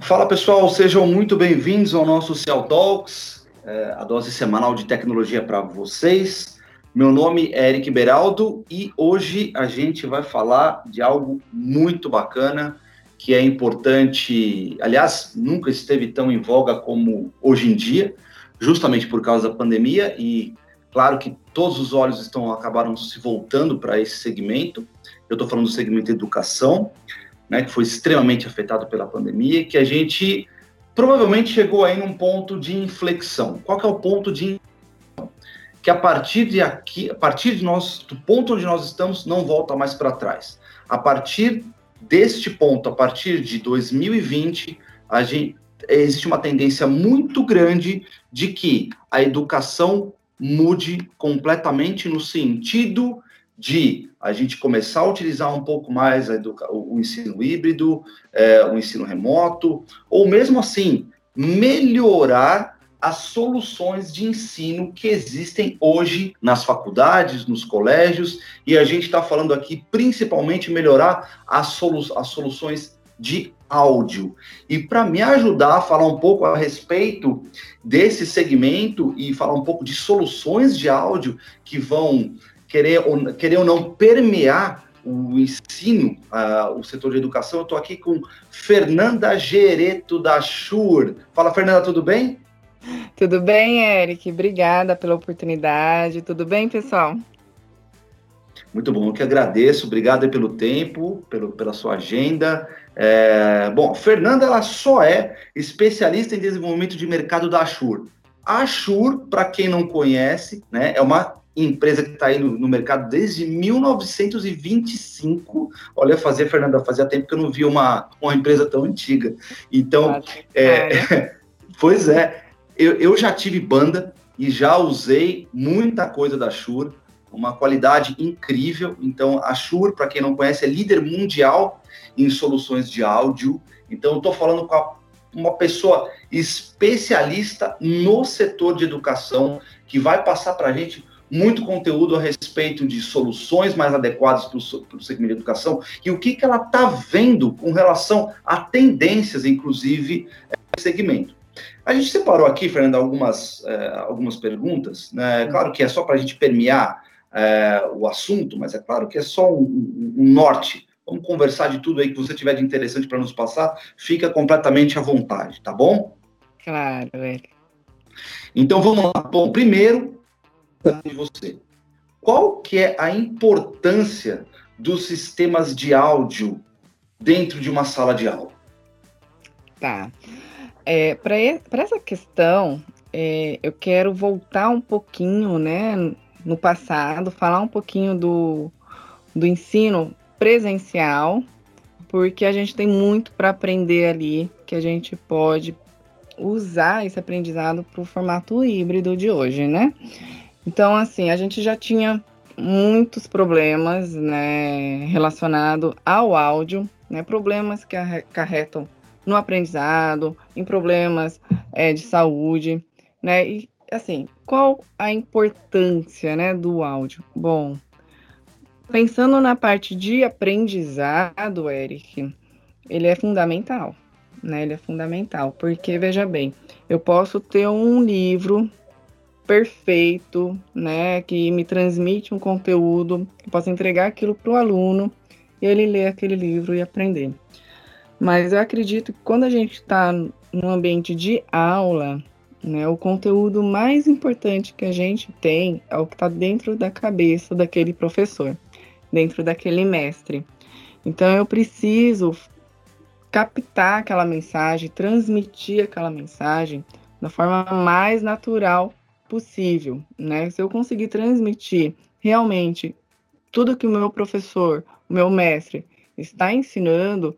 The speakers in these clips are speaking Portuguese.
Fala pessoal, sejam muito bem-vindos ao nosso Cell Talks, é, a dose semanal de tecnologia para vocês. Meu nome é Eric Beraldo e hoje a gente vai falar de algo muito bacana que é importante, aliás, nunca esteve tão em voga como hoje em dia, justamente por causa da pandemia e claro que todos os olhos estão acabaram se voltando para esse segmento. Eu estou falando do segmento educação, né, que foi extremamente afetado pela pandemia, que a gente provavelmente chegou aí num ponto de inflexão. Qual que é o ponto de que a partir de aqui, a partir de nós, do ponto onde nós estamos, não volta mais para trás. A partir deste ponto, a partir de 2020, a gente, existe uma tendência muito grande de que a educação mude completamente no sentido de a gente começar a utilizar um pouco mais o, ensino híbrido, é, o ensino remoto, ou mesmo assim, melhorar as soluções de ensino que existem hoje nas faculdades, nos colégios, e a gente está falando aqui principalmente melhorar as, solu as soluções de áudio. E para me ajudar a falar um pouco a respeito desse segmento e falar um pouco de soluções de áudio que vão querer ou, querer ou não permear o ensino, uh, o setor de educação, eu estou aqui com Fernanda Gereto da Schur. Fala, Fernanda, tudo bem? Tudo bem, Eric? Obrigada pela oportunidade. Tudo bem, pessoal? Muito bom, eu que agradeço. Obrigado pelo tempo, pelo, pela sua agenda. É, bom, Fernanda ela só é especialista em desenvolvimento de mercado da Ashur. A Ashur, para quem não conhece, né, é uma empresa que está aí no, no, mercado desde 1925. Olha, fazer, Fernanda, fazia tempo que eu não vi uma, uma empresa tão antiga. Então, é, pois é, eu, eu já tive banda e já usei muita coisa da Shure, uma qualidade incrível. Então, a Shure, para quem não conhece, é líder mundial em soluções de áudio. Então, estou falando com a, uma pessoa especialista no setor de educação que vai passar para a gente muito conteúdo a respeito de soluções mais adequadas para o segmento de educação e o que, que ela está vendo com relação a tendências, inclusive, nesse segmento. A gente separou aqui, Fernando, algumas, é, algumas perguntas. Né? Claro que é só para a gente permear é, o assunto, mas é claro que é só um, um, norte. Vamos conversar de tudo aí que você tiver de interessante para nos passar. Fica completamente à vontade, tá bom? Claro, é. Então vamos lá. Bom, primeiro, de você. Qual que é a importância dos sistemas de áudio dentro de uma sala de aula? Tá. É, Para essa questão, é, eu quero voltar um pouquinho né, no passado, falar um pouquinho do, do ensino presencial, porque a gente tem muito para aprender ali, que a gente pode usar esse aprendizado para o formato híbrido de hoje, né? Então, assim, a gente já tinha muitos problemas, né, relacionado ao áudio, né, problemas que acarretam no aprendizado, em problemas é, de saúde, né? E assim, qual a importância, né, do áudio? Bom, pensando na parte de aprendizado, Eric, ele é fundamental, né? Ele é fundamental, porque veja bem, eu posso ter um livro perfeito, né, que me transmite um conteúdo, eu posso entregar aquilo para o aluno e ele ler aquele livro e aprender. Mas eu acredito que quando a gente está no ambiente de aula, né, o conteúdo mais importante que a gente tem é o que está dentro da cabeça daquele professor, dentro daquele mestre. Então eu preciso captar aquela mensagem, transmitir aquela mensagem da forma mais natural possível, né? Se eu conseguir transmitir realmente tudo que o meu professor, o meu mestre está ensinando,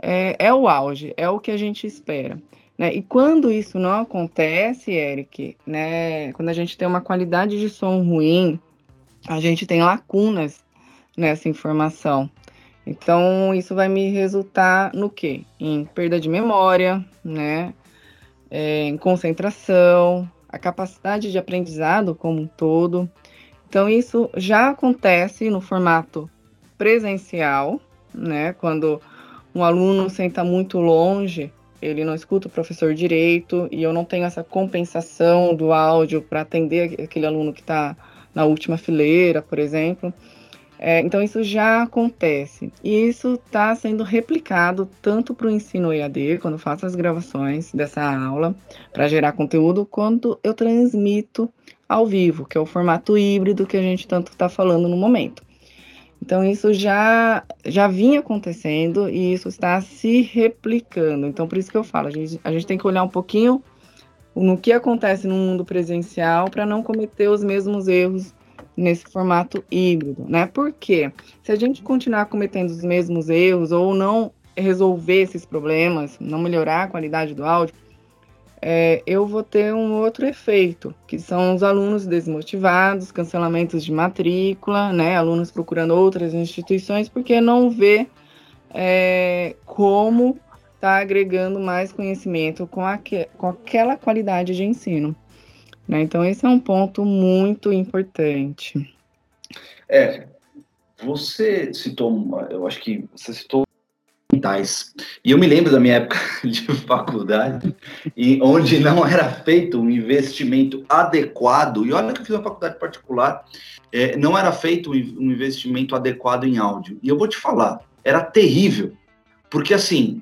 é, é o auge, é o que a gente espera. Né? E quando isso não acontece, Eric, né, quando a gente tem uma qualidade de som ruim, a gente tem lacunas nessa informação. Então, isso vai me resultar no quê? Em perda de memória, né? É, em concentração, a capacidade de aprendizado como um todo. Então, isso já acontece no formato presencial, né? Quando um aluno senta muito longe, ele não escuta o professor direito e eu não tenho essa compensação do áudio para atender aquele aluno que está na última fileira, por exemplo. É, então, isso já acontece. E isso está sendo replicado tanto para o ensino EAD, quando faço as gravações dessa aula, para gerar conteúdo, quanto eu transmito ao vivo, que é o formato híbrido que a gente tanto está falando no momento. Então, isso já, já vinha acontecendo e isso está se replicando. Então, por isso que eu falo, a gente, a gente tem que olhar um pouquinho no que acontece no mundo presencial para não cometer os mesmos erros nesse formato híbrido, né? Porque se a gente continuar cometendo os mesmos erros ou não resolver esses problemas, não melhorar a qualidade do áudio, é, eu vou ter um outro efeito, que são os alunos desmotivados, cancelamentos de matrícula, né? Alunos procurando outras instituições porque não vê é, como está agregando mais conhecimento com, aque, com aquela qualidade de ensino. Né? Então, esse é um ponto muito importante. É, você citou, eu acho que você citou mentais. E eu me lembro da minha época de faculdade, e onde não era feito um investimento adequado, e olha que eu fiz uma faculdade particular, é, não era feito um investimento adequado em áudio. E eu vou te falar, era terrível, porque assim,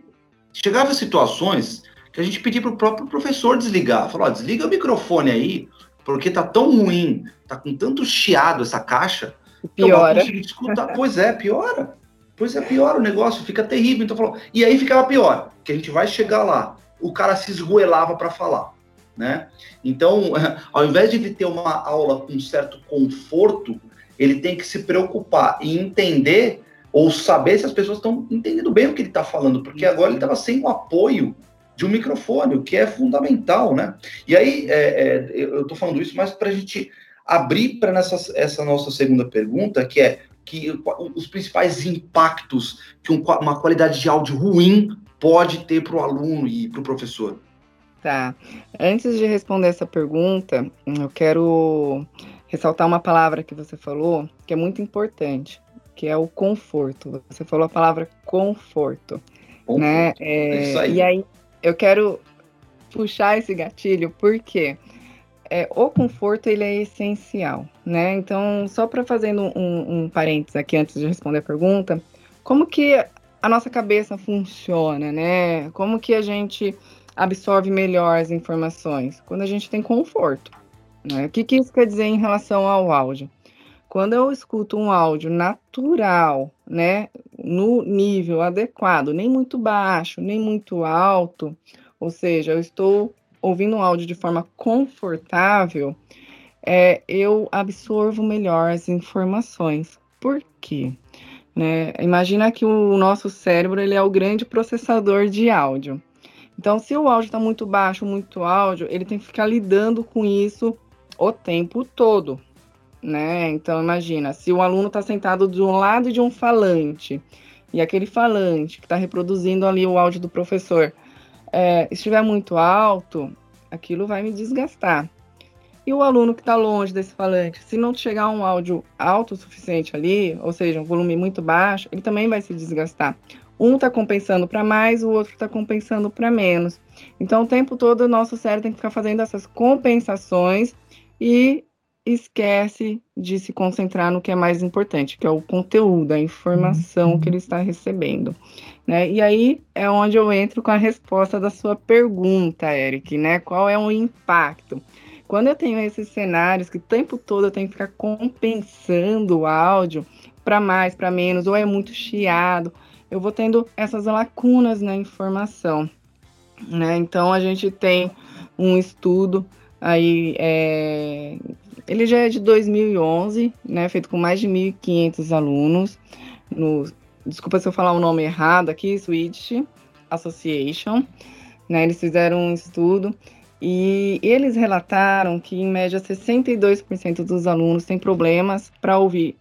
chegava situações que a gente pedia para o próprio professor desligar. Falou, desliga o microfone aí, porque tá tão ruim, tá com tanto chiado essa caixa, piora. que eu escutar. pois é, piora. Pois é, piora o negócio, fica terrível. Então falou, e aí ficava pior, que a gente vai chegar lá, o cara se esgoelava para falar, né? Então, ao invés de ele ter uma aula com certo conforto, ele tem que se preocupar e entender ou saber se as pessoas estão entendendo bem o que ele está falando, porque agora ele estava sem o apoio de um microfone, o que é fundamental, né? E aí, é, é, eu estou falando isso mais para a gente abrir para essa nossa segunda pergunta, que é que os principais impactos que um, uma qualidade de áudio ruim pode ter para o aluno e para o professor. Tá. Antes de responder essa pergunta, eu quero ressaltar uma palavra que você falou que é muito importante, que é o conforto. Você falou a palavra conforto, conforto. né? É, é aí. E aí eu quero puxar esse gatilho porque é, o conforto ele é essencial, né? Então, só para fazendo um, um parênteses aqui antes de responder a pergunta, como que a nossa cabeça funciona, né? Como que a gente absorve melhor as informações? Quando a gente tem conforto. Né? O que, que isso quer dizer em relação ao áudio? Quando eu escuto um áudio natural, né, no nível adequado, nem muito baixo, nem muito alto, ou seja, eu estou ouvindo um áudio de forma confortável, é, eu absorvo melhor as informações. Por quê? Né? Imagina que o nosso cérebro ele é o grande processador de áudio. Então, se o áudio está muito baixo, muito áudio, ele tem que ficar lidando com isso o tempo todo né? Então imagina, se o aluno está sentado de um lado de um falante e aquele falante que está reproduzindo ali o áudio do professor é, estiver muito alto, aquilo vai me desgastar. E o aluno que está longe desse falante, se não chegar um áudio alto o suficiente ali, ou seja, um volume muito baixo, ele também vai se desgastar. Um está compensando para mais, o outro está compensando para menos. Então, o tempo todo, o nosso cérebro tem que ficar fazendo essas compensações e esquece de se concentrar no que é mais importante, que é o conteúdo, a informação uhum. que ele está recebendo. Né? E aí é onde eu entro com a resposta da sua pergunta, Eric, né? Qual é o impacto? Quando eu tenho esses cenários que o tempo todo eu tenho que ficar compensando o áudio para mais, para menos, ou é muito chiado, eu vou tendo essas lacunas na informação. Né? Então a gente tem um estudo aí é, ele já é de 2011, né, feito com mais de 1.500 alunos. No, desculpa se eu falar o nome errado aqui, Swedish Association. Né, eles fizeram um estudo e eles relataram que, em média, 62% dos alunos têm problemas para ouvir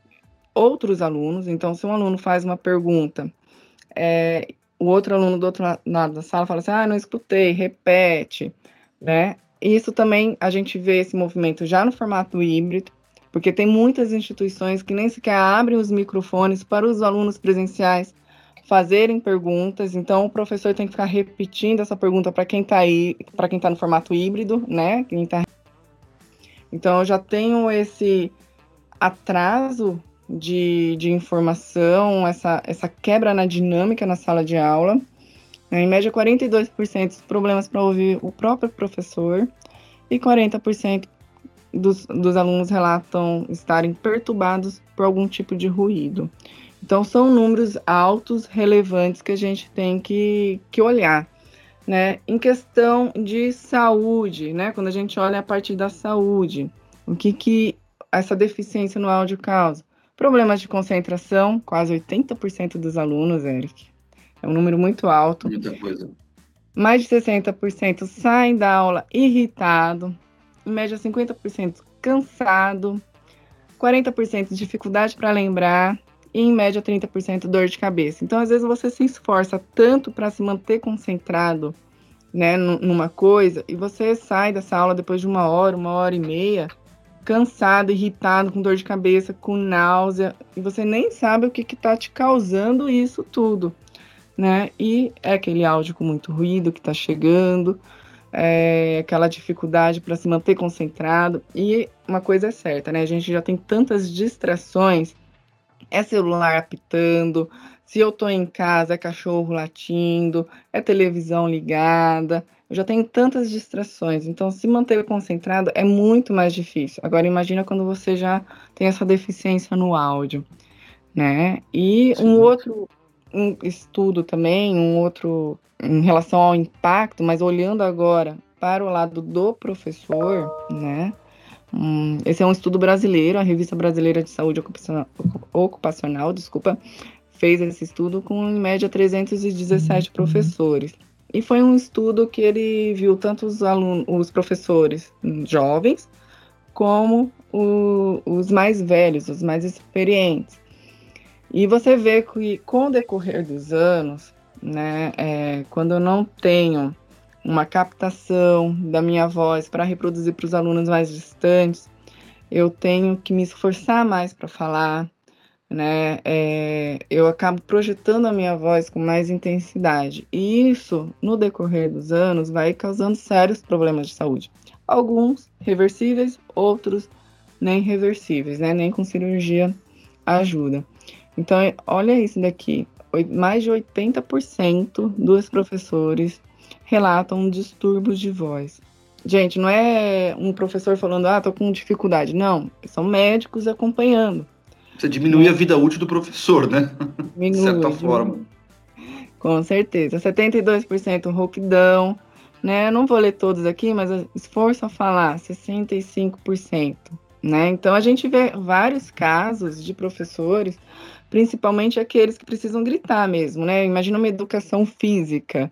outros alunos. Então, se um aluno faz uma pergunta, é, o outro aluno do outro lado da sala fala assim: ah, não escutei, repete, né? Isso também a gente vê esse movimento já no formato híbrido, porque tem muitas instituições que nem sequer abrem os microfones para os alunos presenciais fazerem perguntas. Então, o professor tem que ficar repetindo essa pergunta para quem está aí, para quem está no formato híbrido, né? Quem tá... Então, eu já tenho esse atraso de, de informação, essa, essa quebra na dinâmica na sala de aula. Em média, 42% dos problemas para ouvir o próprio professor e 40% dos, dos alunos relatam estarem perturbados por algum tipo de ruído. Então, são números altos, relevantes, que a gente tem que, que olhar. Né? Em questão de saúde, né? quando a gente olha a parte da saúde, o que, que essa deficiência no áudio causa? Problemas de concentração, quase 80% dos alunos, Eric. É um número muito alto. Muita coisa. Mais de 60% saem da aula irritado, em média 50% cansado, 40% dificuldade para lembrar e em média 30% dor de cabeça. Então, às vezes você se esforça tanto para se manter concentrado, né, numa coisa e você sai dessa aula depois de uma hora, uma hora e meia, cansado, irritado, com dor de cabeça, com náusea, e você nem sabe o que está te causando isso tudo, né? E é aquele áudio com muito ruído que está chegando, é, aquela dificuldade para se manter concentrado. E uma coisa é certa, né? A gente já tem tantas distrações, é celular apitando, se eu estou em casa é cachorro latindo, é televisão ligada. Eu já tenho tantas distrações, então se manter concentrado é muito mais difícil. Agora imagina quando você já tem essa deficiência no áudio, né? E Sim. um outro um estudo também, um outro em relação ao impacto, mas olhando agora para o lado do professor, né? Hum, esse é um estudo brasileiro, a Revista Brasileira de Saúde Ocupacional, Ocupacional desculpa, fez esse estudo com em média 317 uhum. professores. E foi um estudo que ele viu tanto os alunos, os professores jovens, como o, os mais velhos, os mais experientes. E você vê que com o decorrer dos anos, né, é, quando eu não tenho uma captação da minha voz para reproduzir para os alunos mais distantes, eu tenho que me esforçar mais para falar, né? É, eu acabo projetando a minha voz com mais intensidade. E isso, no decorrer dos anos, vai causando sérios problemas de saúde. Alguns reversíveis, outros nem reversíveis, né? Nem com cirurgia ajuda. Então, olha isso daqui. Mais de 80% dos professores relatam distúrbios de voz. Gente, não é um professor falando, ah, tô com dificuldade. Não, são médicos acompanhando. Você diminui a vida útil do professor, né? Diminui, de certa forma. Com certeza. 72% rouquidão, né? Eu não vou ler todos aqui, mas esforço a falar, 65%. Né? Então a gente vê vários casos de professores principalmente aqueles que precisam gritar mesmo, né? Imagina uma educação física,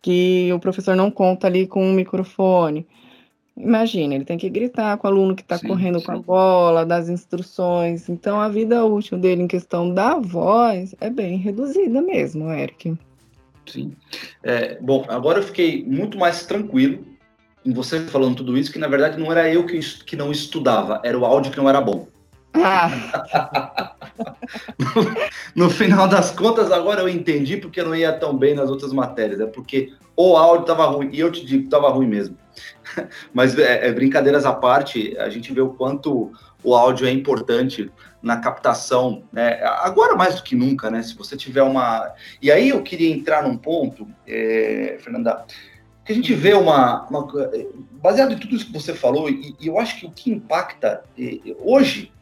que o professor não conta ali com um microfone. Imagina, ele tem que gritar com o aluno que está correndo sim. com a bola, das instruções. Então, a vida útil dele em questão da voz é bem reduzida mesmo, Eric. Sim. É, bom, agora eu fiquei muito mais tranquilo em você falando tudo isso, que na verdade não era eu que, que não estudava, era o áudio que não era bom. Ah. no, final das contas, agora eu entendi porque eu não ia tão bem nas outras matérias. É porque o áudio estava ruim, e eu te digo, estava ruim mesmo. Mas é, é, brincadeiras à parte, a gente vê o quanto o áudio é importante na captação, né? agora mais do que nunca, né? Se você tiver uma. E aí eu queria entrar num ponto, é, Fernanda, que a gente vê uma, uma, Baseado em tudo isso que você falou, e, e eu acho que o que impacta hoje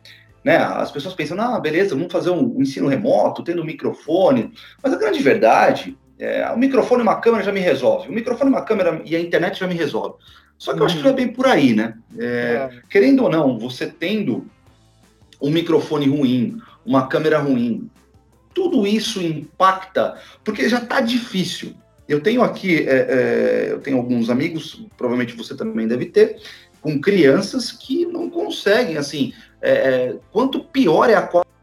né? As pessoas pensam, ah, beleza, vamos fazer um ensino remoto, tendo um microfone. Mas a grande verdade é, o microfone e uma câmera já me resolve. O microfone, uma câmera e a internet já me resolve. Só que eu acho que não é bem por aí, né? É, é. Querendo ou não, você tendo um microfone ruim, uma câmera ruim, tudo isso impacta, porque já está difícil. Eu tenho aqui, é, é, eu tenho alguns amigos, provavelmente você também deve ter, com crianças que não conseguem, assim, é, é, quanto pior é a qualidade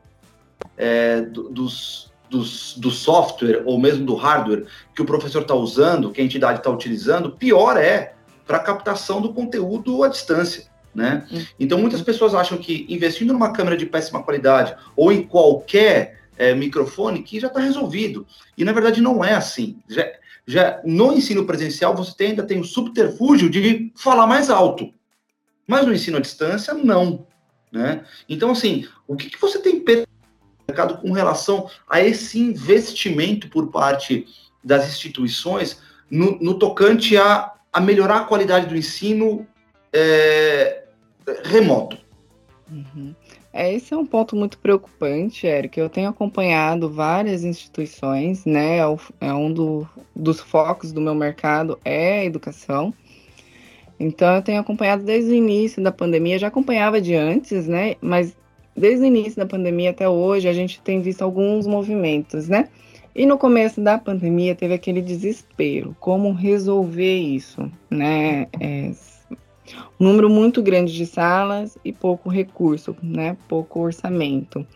é, dos, dos, do software ou mesmo do hardware que o professor está usando, que a entidade está utilizando, pior é. para a captação do conteúdo à distância. Né? Uhum. Então, muitas pessoas acham que investindo numa câmera de péssima qualidade ou em qualquer é, microfone que já está resolvido. E na verdade não é assim. Já, já no ensino presencial você tem, ainda tem o subterfúgio de falar mais alto, mas no ensino à distância não. Né? Então, assim, o que, que você tem mercado com relação a esse investimento por parte das instituições no, no tocante a, a melhorar a qualidade do ensino é, remoto? Uhum. É, esse é um ponto muito preocupante, Eric. Eu tenho acompanhado várias instituições, né? É, é um do, dos focos do meu mercado é a educação. Então, eu tenho acompanhado desde o início da pandemia, já acompanhava de antes, né? Mas desde o início da pandemia até hoje, a gente tem visto alguns movimentos, né? E no começo da pandemia teve aquele desespero, como resolver isso, né? É, um número muito grande de salas e pouco recurso, né? Pouco orçamento.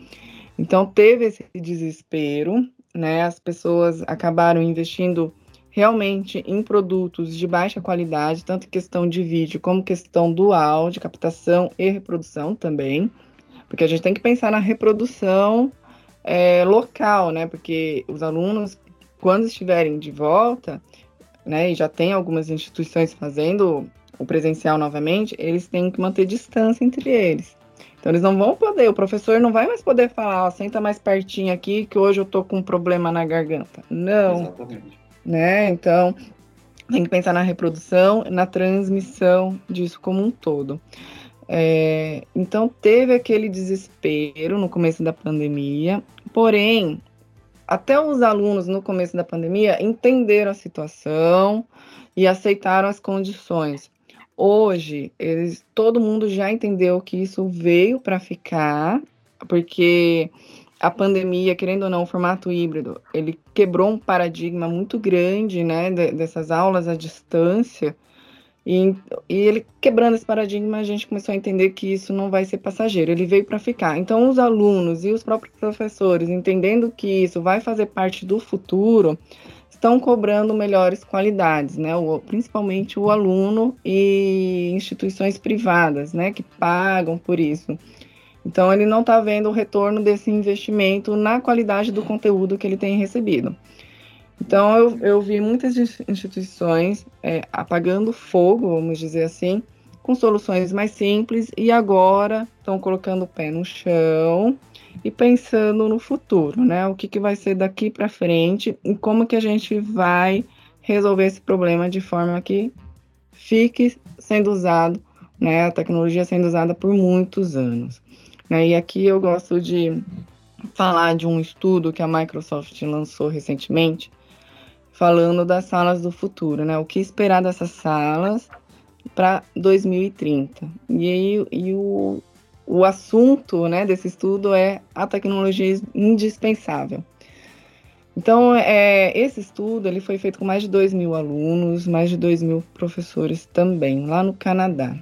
Então teve esse desespero, né? As pessoas acabaram investindo realmente em produtos de baixa qualidade, tanto questão de vídeo como questão do áudio, captação e reprodução também, porque a gente tem que pensar na reprodução é, local, né? Porque os alunos, quando estiverem de volta, né, e já tem algumas instituições fazendo o presencial novamente, eles têm que manter distância entre eles. Então eles não vão poder, o professor não vai mais poder falar, senta mais pertinho aqui que hoje eu tô com um problema na garganta. Não. Exatamente. Né? Então, tem que pensar na reprodução, na transmissão disso como um todo. É, então teve aquele desespero no começo da pandemia, porém, até os alunos no começo da pandemia entenderam a situação e aceitaram as condições. Hoje, eles, todo mundo já entendeu que isso veio para ficar, porque a pandemia, querendo ou não, o formato híbrido, ele quebrou um paradigma muito grande, né, dessas aulas à distância. E, e, ele quebrando esse paradigma, a gente começou a entender que isso não vai ser passageiro, ele veio para ficar. Então, os alunos e os próprios professores, entendendo que isso vai fazer parte do futuro, estão cobrando melhores qualidades, né? O, principalmente o aluno e instituições privadas, né? Que pagam por isso. Então, ele não está vendo o retorno desse investimento na qualidade do conteúdo que ele tem recebido. Então, eu, eu vi muitas instituições é, apagando fogo, vamos dizer assim, com soluções mais simples e agora estão colocando o pé no chão e pensando no futuro, né? O que, que vai ser daqui para frente e como que a gente vai resolver esse problema de forma que fique sendo usado, né? A tecnologia sendo usada por muitos anos. Né? E aqui eu gosto de falar de um estudo que a Microsoft lançou recentemente, falando das salas do futuro, né? O que esperar dessas salas para 2030. E aí e o, o assunto né, desse estudo é a tecnologia indispensável. Então, é, esse estudo ele foi feito com mais de 2 mil alunos, mais de 2 mil professores também, lá no Canadá.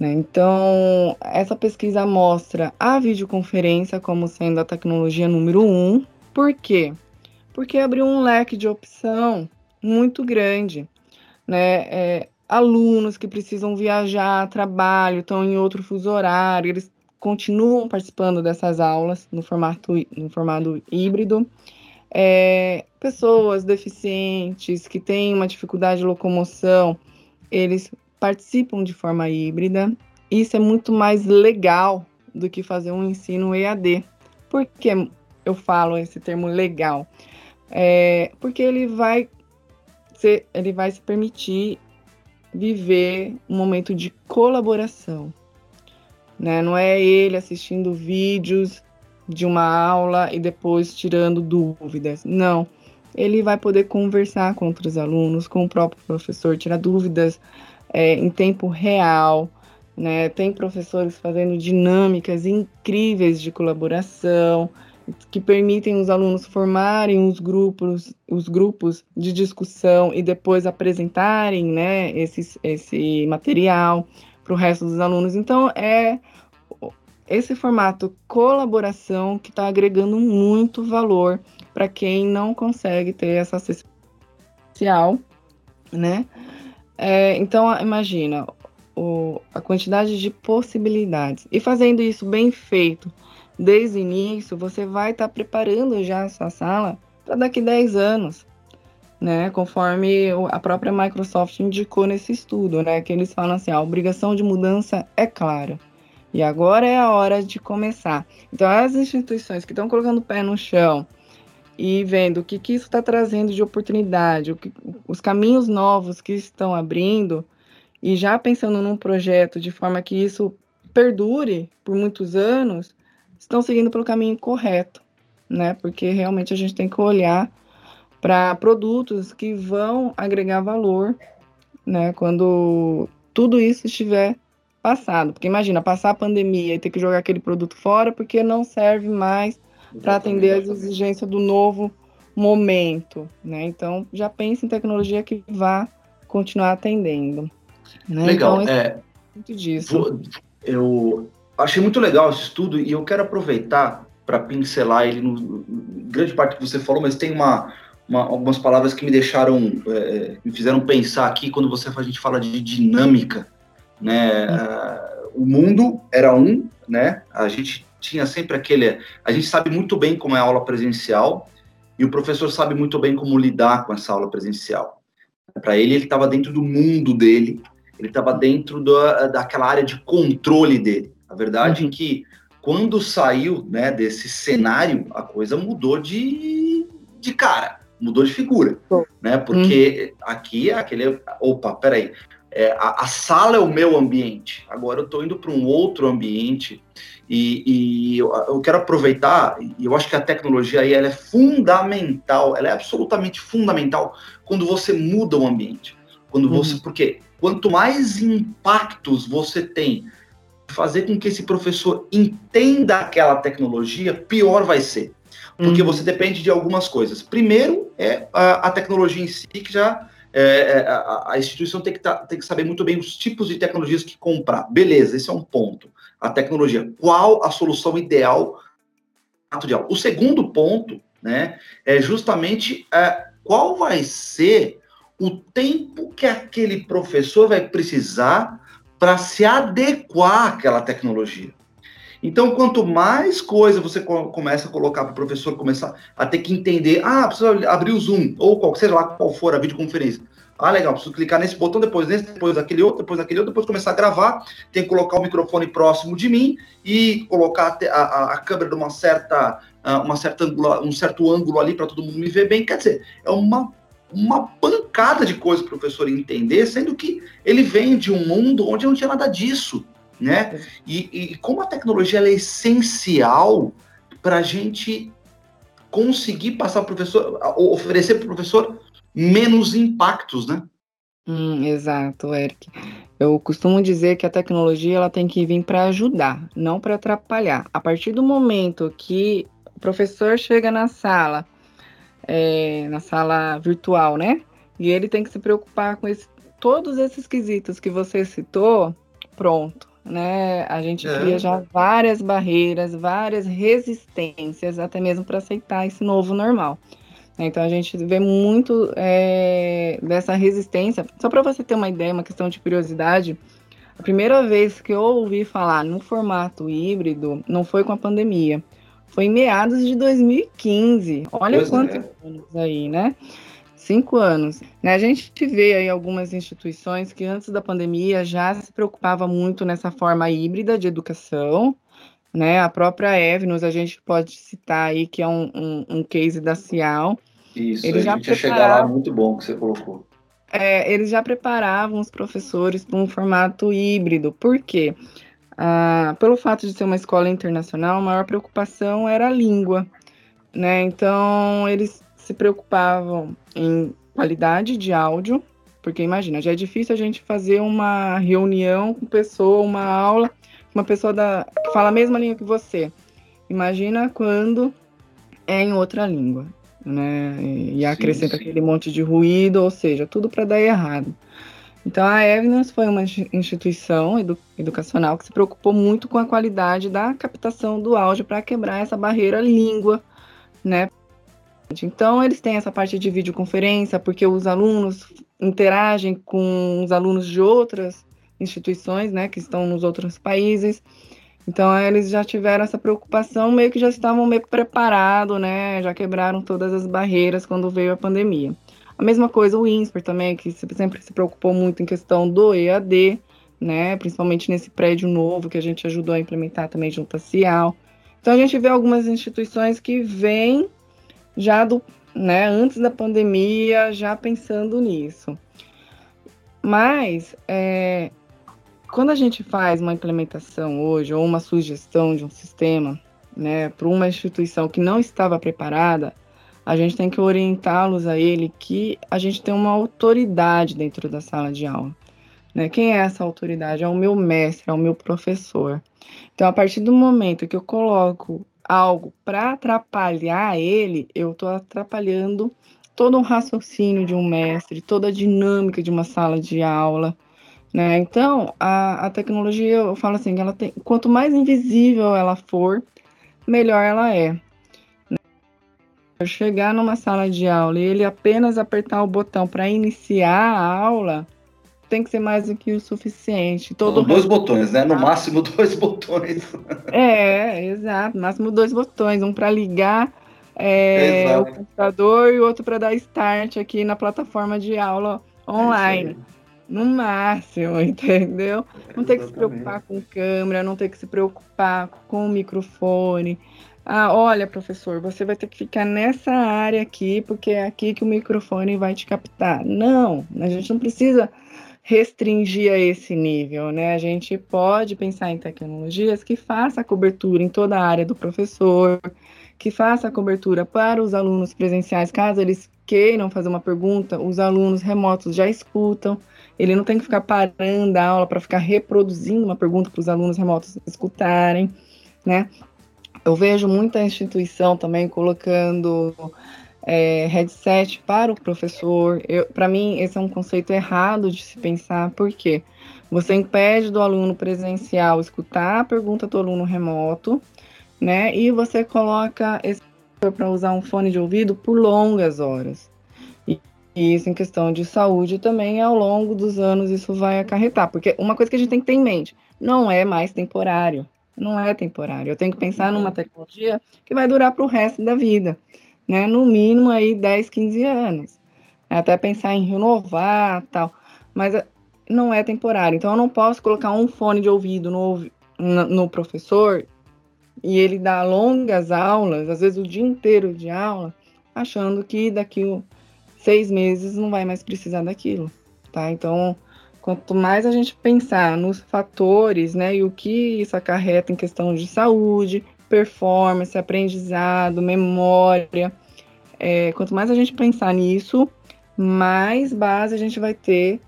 Né? Então, essa pesquisa mostra a videoconferência como sendo a tecnologia número um. Por quê? Porque abriu um leque de opção muito grande. Né? É, alunos que precisam viajar, trabalho, estão em outro fuso horário, eles continuam participando dessas aulas no formato, no formato híbrido. É, pessoas deficientes que têm uma dificuldade de locomoção, eles participam de forma híbrida. Isso é muito mais legal do que fazer um ensino EAD. Por que eu falo esse termo legal? É, porque ele vai ser, ele vai se permitir viver um momento de colaboração. Né? Não é ele assistindo vídeos de uma aula e depois tirando dúvidas. Não. Ele vai poder conversar com outros alunos, com o próprio professor, tirar dúvidas é, em tempo real. Né? Tem professores fazendo dinâmicas incríveis de colaboração que permitem os alunos formarem os grupos, os grupos de discussão e depois apresentarem né, esse, esse material para o resto dos alunos. Então, é esse formato colaboração que está agregando muito valor para quem não consegue ter essa acessibilidade, né? É, então, imagina o, a quantidade de possibilidades. E fazendo isso bem feito desde o início, você vai estar tá preparando já a sua sala para daqui 10 anos, né? Conforme a própria Microsoft indicou nesse estudo, né? Que eles falam assim, a obrigação de mudança é clara. E agora é a hora de começar. Então, as instituições que estão colocando o pé no chão e vendo o que, que isso está trazendo de oportunidade, que, os caminhos novos que estão abrindo, e já pensando num projeto de forma que isso perdure por muitos anos, estão seguindo pelo caminho correto, né? Porque realmente a gente tem que olhar para produtos que vão agregar valor, né? Quando tudo isso estiver passado. Porque imagina, passar a pandemia e ter que jogar aquele produto fora porque não serve mais para atender as exigências do novo momento, né? Então, já pense em tecnologia que vá continuar atendendo. Né? Legal, então, é, muito disso. Eu achei muito legal esse estudo e eu quero aproveitar para pincelar ele no grande parte que você falou, mas tem uma, uma algumas palavras que me deixaram, é, me fizeram pensar aqui quando você a gente fala de dinâmica, né? Uh, o mundo era um, né? A gente tinha sempre aquele, a gente sabe muito bem como é a aula presencial e o professor sabe muito bem como lidar com essa aula presencial. Para ele, ele estava dentro do mundo dele, ele estava dentro da, daquela área de controle dele. A verdade é que quando saiu né, desse cenário, a coisa mudou de, de cara, mudou de figura, né? Porque uhum. aqui é aquele, opa, peraí, é, a, a, sala é o meu ambiente. Agora eu estou indo para um outro ambiente e, e eu, eu, quero aproveitar. E eu acho que a tecnologia aí ela é fundamental. Ela é absolutamente fundamental quando você muda o ambiente. Quando você, uhum. porque quanto mais impactos você tem, fazer com que esse professor entenda aquela tecnologia, pior vai ser. Porque uhum. você depende de algumas coisas. Primeiro é a, a tecnologia em si, que já é, é, a, a, instituição tem que, tá, tem que saber muito bem os tipos de tecnologias que comprar. Beleza, esse é um ponto. A tecnologia. Qual a solução ideal? O segundo ponto né, é justamente é, qual vai ser o tempo que aquele professor vai precisar para se adequar àquela tecnologia. Então, quanto mais coisa você começa a colocar para o professor começar a ter que entender, ah, precisa abrir o Zoom, ou qual, seja lá qual for a videoconferência. Ah, legal, preciso clicar nesse botão, depois nesse, depois daquele outro, depois daquele outro, depois começar a gravar, tem que colocar o microfone próximo de mim e colocar a, a, a câmera de uma certa, ah, uma certa ângulo, um certo ângulo ali para todo mundo me ver bem. Quer dizer, é uma, uma pancada de coisa para o professor entender, sendo que ele vem de um mundo onde não tinha nada disso né? E, e como a tecnologia é essencial para a gente conseguir passar para o professor, oferecer para o professor menos impactos, né? Hum, exato, Eric. Eu costumo dizer que a tecnologia ela tem que vir para ajudar, não para atrapalhar. A partir do momento que o professor chega na sala, é, na sala virtual, né? E ele tem que se preocupar com esse, todos esses quesitos que você citou, pronto né? A gente é. cria já várias barreiras, várias resistências, até mesmo para aceitar esse novo normal. Então a gente vê muito é, dessa resistência. Só para você ter uma ideia, uma questão de curiosidade, a primeira vez que eu ouvi falar no formato híbrido não foi com a pandemia, foi em meados de 2015. Olha pois quantos é. anos aí, né? cinco anos. Né, a gente vê aí algumas instituições que antes da pandemia já se preocupava muito nessa forma híbrida de educação, né? A própria Evnos, a gente pode citar aí que é um, um, um case da Cial. Isso, Eles a gente ia chegar lá, muito bom que você colocou. É, eles já preparavam os professores para um formato híbrido. Por quê? Ah, pelo fato de ser uma escola internacional, a maior preocupação era a língua. Né? Então, eles se preocupavam em qualidade de áudio, porque imagina, já é difícil a gente fazer uma reunião com pessoa, uma aula, uma pessoa da, que fala a mesma língua que você. Imagina quando é em outra língua, né? E acrescenta sim, sim. aquele monte de ruído, ou seja, tudo para dar errado. Então a Evidence foi uma instituição edu educacional que se preocupou muito com a qualidade da captação do áudio para quebrar essa barreira língua, né? Então, eles têm essa parte de videoconferência, porque os alunos interagem com os alunos de outras instituições, né, que estão nos outros países. Então, eles já tiveram essa preocupação, meio que já estavam meio preparados, né, já quebraram todas as barreiras quando veio a pandemia. A mesma coisa o INSPER também, que sempre se preocupou muito em questão do EAD, né, principalmente nesse prédio novo que a gente ajudou a implementar também junto à CIAL. Então, a gente vê algumas instituições que vêm já do, né, antes da pandemia, já pensando nisso. Mas, é, quando a gente faz uma implementação hoje, ou uma sugestão de um sistema, né, para uma instituição que não estava preparada, a gente tem que orientá-los a ele que a gente tem uma autoridade dentro da sala de aula. Né? Quem é essa autoridade? É o meu mestre, é o meu professor. Então, a partir do momento que eu coloco algo para atrapalhar ele, eu estou atrapalhando todo o raciocínio de um mestre, toda a dinâmica de uma sala de aula. Né? Então, a, a tecnologia, eu falo assim, ela tem, quanto mais invisível ela for, melhor ela é. Né? Chegar numa sala de aula e ele apenas apertar o botão para iniciar a aula, tem que ser mais do que o suficiente. Todo dois botões, né? No máximo dois botões. É, exato. No máximo dois botões, um para ligar é, o computador e o outro para dar start aqui na plataforma de aula online. É no máximo, entendeu? Não ter que se preocupar com câmera, não ter que se preocupar com o microfone. Ah, olha, professor, você vai ter que ficar nessa área aqui, porque é aqui que o microfone vai te captar. Não, a gente não precisa restringir a esse nível, né? A gente pode pensar em tecnologias que faça a cobertura em toda a área do professor, que faça a cobertura para os alunos presenciais, caso eles queiram fazer uma pergunta, os alunos remotos já escutam. Ele não tem que ficar parando a aula para ficar reproduzindo uma pergunta para os alunos remotos escutarem, né? Eu vejo muita instituição também colocando é, headset para o professor. Para mim, esse é um conceito errado de se pensar, porque você impede do aluno presencial escutar a pergunta do aluno remoto, né? E você coloca esse para usar um fone de ouvido por longas horas. E isso em questão de saúde também, ao longo dos anos, isso vai acarretar. Porque uma coisa que a gente tem que ter em mente, não é mais temporário. Não é temporário. Eu tenho que pensar numa tecnologia que vai durar para o resto da vida né? No mínimo aí 10, 15 anos. Até pensar em renovar tal. Mas eh, não é temporário. Então eu não posso colocar um fone de ouvido no, no professor e ele dá longas aulas, às vezes o dia inteiro de aula, achando que daqui seis meses não vai mais precisar daquilo, tá? Então, quanto mais a gente pensar nos fatores, né, e o que isso acarreta em questão de saúde, performance, aprendizado, memória. É, quanto mais a gente pensar nisso, mais base a gente vai ter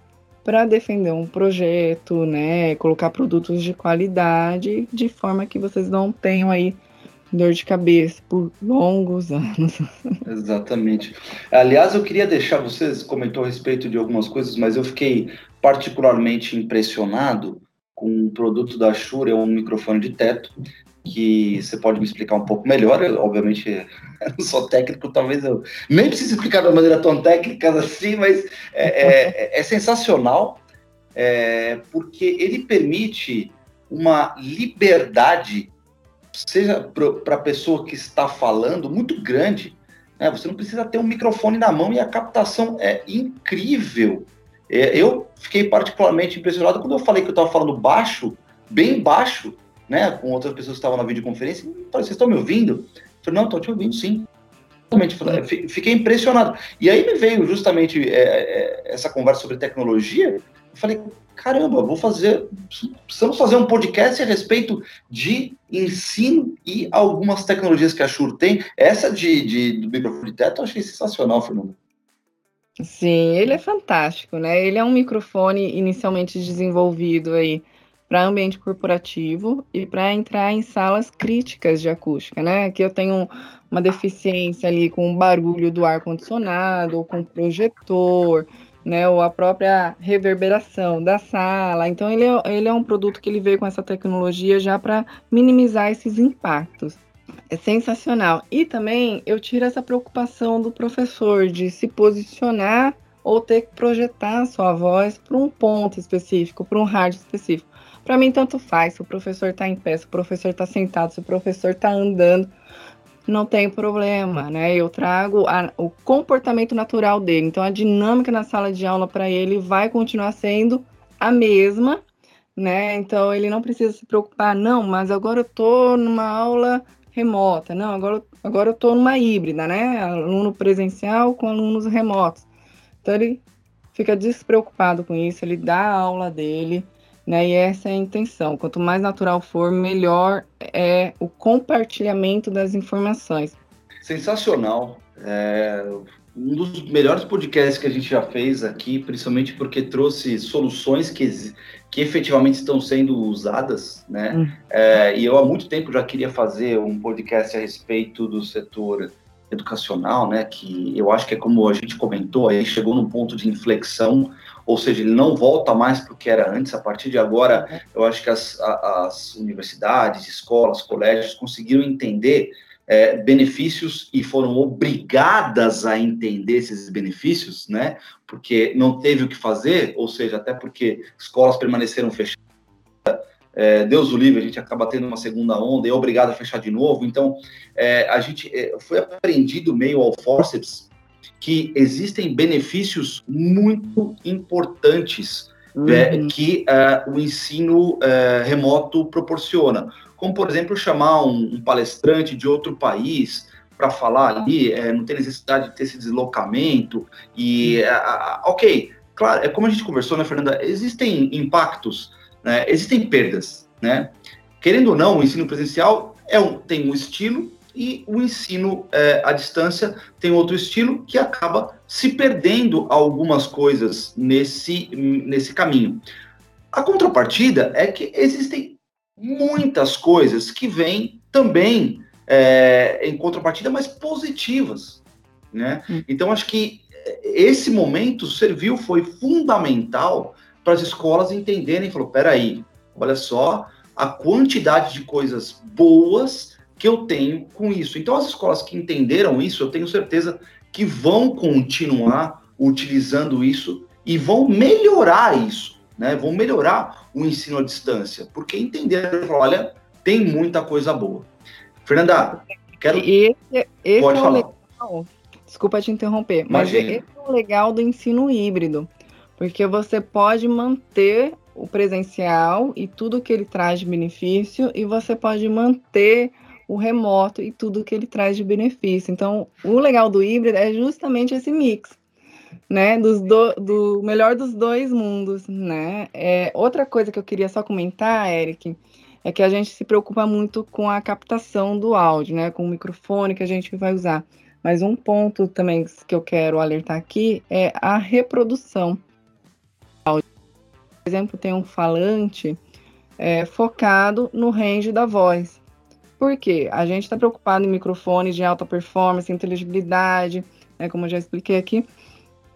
para defender um projeto, né? Colocar produtos de qualidade, de forma que vocês não tenham aí dor de cabeça por longos anos. Exatamente. Aliás, eu queria deixar vocês comentou a respeito de algumas coisas, mas eu fiquei particularmente impressionado com um produto da Shure, é um microfone de teto, que você pode me explicar um pouco melhor. Eu, obviamente, eu não sou técnico, talvez eu nem precise explicar de uma maneira tão técnica assim, mas é, é, é sensacional, é, porque ele permite uma liberdade, seja para a pessoa que está falando, muito grande. Né? Você não precisa ter um microfone na mão e a captação é incrível. É, eu fiquei particularmente impressionado quando eu falei que eu estava falando baixo, bem baixo, né, com outras pessoas que estavam na videoconferência, vocês estão me ouvindo? Eu falei, não, estou te ouvindo sim. Realmente, fiquei impressionado. E aí me veio justamente é, é, essa conversa sobre tecnologia, eu falei, caramba, vou fazer, precisamos fazer um podcast a respeito de ensino e algumas tecnologias que a Shure tem. Essa de, de do microfone de teto eu achei sensacional, Fernando. Sim, ele é fantástico, né? Ele é um microfone inicialmente desenvolvido aí para ambiente corporativo e para entrar em salas críticas de acústica, né? Aqui eu tenho uma deficiência ali com o barulho do ar condicionado ou com o projetor, né? Ou a própria reverberação da sala. Então ele é, ele é um produto que ele veio com essa tecnologia já para minimizar esses impactos. É sensacional. E também eu tiro essa preocupação do professor de se posicionar ou ter que projetar a sua voz para um ponto específico, para um rádio específico. Para mim, tanto faz se o professor está em pé, se o professor está sentado, se o professor está andando, não tem problema, né? Eu trago a, o comportamento natural dele. Então, a dinâmica na sala de aula para ele vai continuar sendo a mesma, né? Então, ele não precisa se preocupar, não, mas agora eu estou numa aula remota, não, agora, agora eu estou numa híbrida, né? Aluno presencial com alunos remotos. Então, ele fica despreocupado com isso, ele dá a aula dele, né? E essa é a intenção. Quanto mais natural for, melhor é o compartilhamento das informações. Sensacional. É um dos melhores podcasts que a gente já fez aqui, principalmente porque trouxe soluções que, que efetivamente estão sendo usadas, né? Hum. É, e eu há muito tempo já queria fazer um podcast a respeito do setor educacional, né? Que eu acho que é como a gente comentou, aí chegou num ponto de inflexão ou seja, ele não volta mais para o que era antes. A partir de agora, eu acho que as, as universidades, escolas, colégios conseguiram entender é, benefícios e foram obrigadas a entender esses benefícios, né? Porque não teve o que fazer, ou seja, até porque escolas permaneceram fechadas. É, Deus o livre, a gente acaba tendo uma segunda onda e é obrigado a fechar de novo. Então, é, a gente é, foi aprendido meio ao forceps que existem benefícios muito importantes uhum. é, que uh, o ensino uh, remoto proporciona. Como, por exemplo, chamar um, um palestrante de outro país para falar ali, é, não tem necessidade de ter esse deslocamento. E, uh, ok, claro, é como a gente conversou, né, Fernanda? Existem impactos, né, existem perdas, né? Querendo ou não, o ensino presencial é um, tem um estilo e o ensino é, à distância tem outro estilo que acaba se perdendo algumas coisas nesse, nesse caminho. A contrapartida é que existem muitas coisas que vêm também é, em contrapartida, mas positivas. Né? Hum. Então, acho que esse momento serviu, foi fundamental para as escolas entenderem, falou, peraí, olha só a quantidade de coisas boas que eu tenho com isso. Então, as escolas que entenderam isso, eu tenho certeza que vão continuar utilizando isso e vão melhorar isso, né? Vão melhorar o ensino à distância, porque entenderam, olha, tem muita coisa boa. Fernanda, quero. Esse, esse Pode é falar. Legal. Desculpa te interromper, mas esse é o legal do ensino híbrido, porque você pode manter o presencial e tudo que ele traz de benefício, e você pode manter o remoto e tudo que ele traz de benefício. Então, o legal do híbrido é justamente esse mix, né, dos do, do melhor dos dois mundos, né? É, outra coisa que eu queria só comentar, Eric, é que a gente se preocupa muito com a captação do áudio, né, com o microfone que a gente vai usar. Mas um ponto também que eu quero alertar aqui é a reprodução. Por exemplo, tem um falante é, focado no range da voz. Por quê? A gente está preocupado em microfones de alta performance, inteligibilidade, né, como eu já expliquei aqui.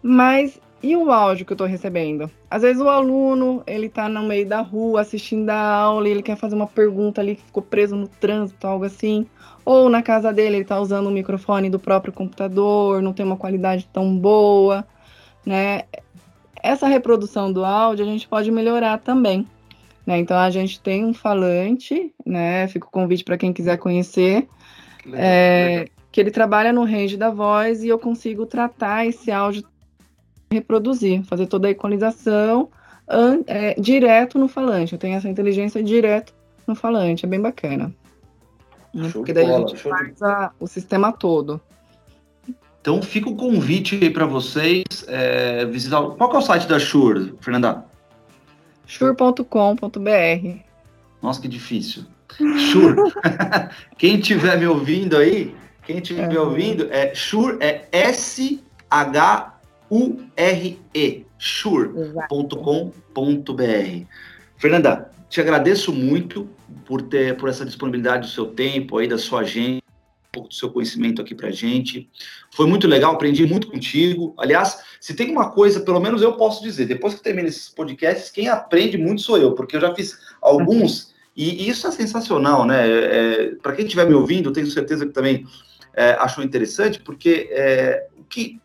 Mas e o áudio que eu estou recebendo? Às vezes o aluno, ele está no meio da rua assistindo a aula e ele quer fazer uma pergunta ali que ficou preso no trânsito, algo assim. Ou na casa dele ele está usando o microfone do próprio computador, não tem uma qualidade tão boa, né? Essa reprodução do áudio a gente pode melhorar também. Né? Então a gente tem um falante, né? Fica o convite para quem quiser conhecer. Legal, é, legal. Que ele trabalha no range da voz e eu consigo tratar esse áudio reproduzir, fazer toda a equalização é, direto no falante. Eu tenho essa inteligência direto no falante, é bem bacana. Né? Porque daí bola, a gente faz a, o sistema todo. Então fica o convite aí para vocês é, visitar. Qual é o site da Shure, Fernanda? Shure.com.br. Nossa, que difícil. Shure. quem estiver me ouvindo aí, quem estiver é. me ouvindo, é Shure, é S-H-U-R-E, shure.com.br. Fernanda, te agradeço muito por ter por essa disponibilidade do seu tempo aí, da sua agenda pouco do seu conhecimento aqui para gente. Foi muito legal, aprendi muito contigo. Aliás, se tem uma coisa, pelo menos eu posso dizer, depois que termino esses podcasts, quem aprende muito sou eu, porque eu já fiz alguns E, isso é sensacional, né? É, Para quem estiver me ouvindo, tenho certeza que também é, achou interessante, porque é, que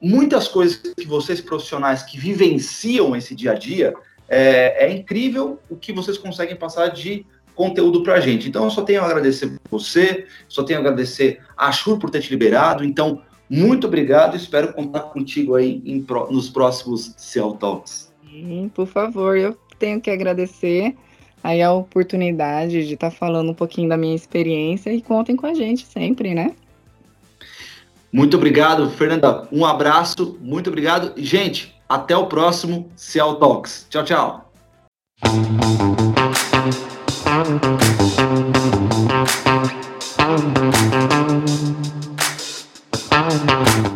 muitas coisas que vocês profissionais que vivenciam esse dia a dia, é, é incrível o que vocês conseguem passar de conteúdo para a gente. Então, eu só tenho a agradecer você, só tenho a agradecer a Shur por ter te liberado. Então, muito obrigado. Espero contar contigo aí em, nos próximos Cell Talks. Por favor, eu tenho que agradecer aí a oportunidade de estar tá falando um pouquinho da minha experiência e contem com a gente sempre, né? Muito obrigado, Fernanda. Um abraço, muito obrigado. Gente, até o próximo Cell Talks. Tchau, tchau. Thank you.